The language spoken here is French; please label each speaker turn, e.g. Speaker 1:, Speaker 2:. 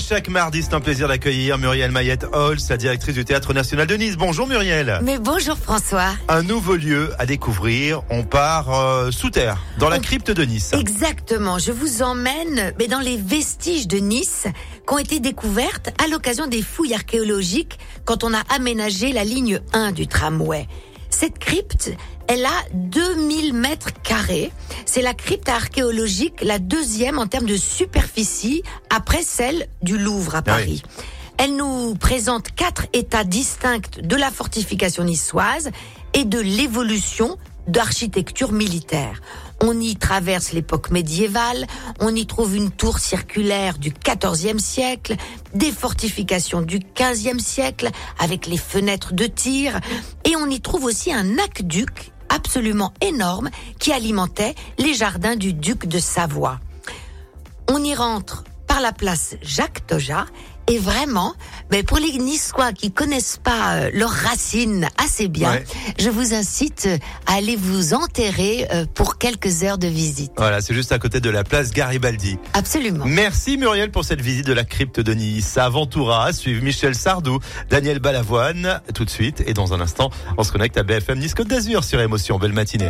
Speaker 1: chaque mardi, c'est un plaisir d'accueillir Muriel Mayette Holz, la directrice du Théâtre National de Nice. Bonjour Muriel.
Speaker 2: Mais bonjour François.
Speaker 1: Un nouveau lieu à découvrir. On part euh, sous terre, dans la crypte de Nice.
Speaker 2: Exactement, je vous emmène mais dans les vestiges de Nice qui ont été découvertes à l'occasion des fouilles archéologiques quand on a aménagé la ligne 1 du tramway. Cette crypte, elle a 2000 mètres carrés. C'est la crypte archéologique la deuxième en termes de superficie après celle du Louvre à Paris. Elle nous présente quatre états distincts de la fortification niçoise et de l'évolution d'architecture militaire. On y traverse l'époque médiévale, on y trouve une tour circulaire du XIVe siècle, des fortifications du XVe siècle avec les fenêtres de tir, et on y trouve aussi un aqueduc absolument énorme qui alimentait les jardins du duc de Savoie. On y rentre par la place Jacques Toja. Et vraiment, mais pour les Niçois qui connaissent pas euh, leurs racines assez bien,
Speaker 1: Ouais.
Speaker 2: je vous incite à aller vous enterrer euh, pour quelques heures de visite.
Speaker 1: Voilà, c'est juste à côté de la place Garibaldi.
Speaker 2: Absolument.
Speaker 1: Merci Muriel pour cette visite de la crypte de Nice. À Ventura, suivre Michel Sardou, Daniel Balavoine, tout de suite. Et dans un instant, on se connecte à BFM Nice Côte d'Azur sur Émotion. Belle matinée.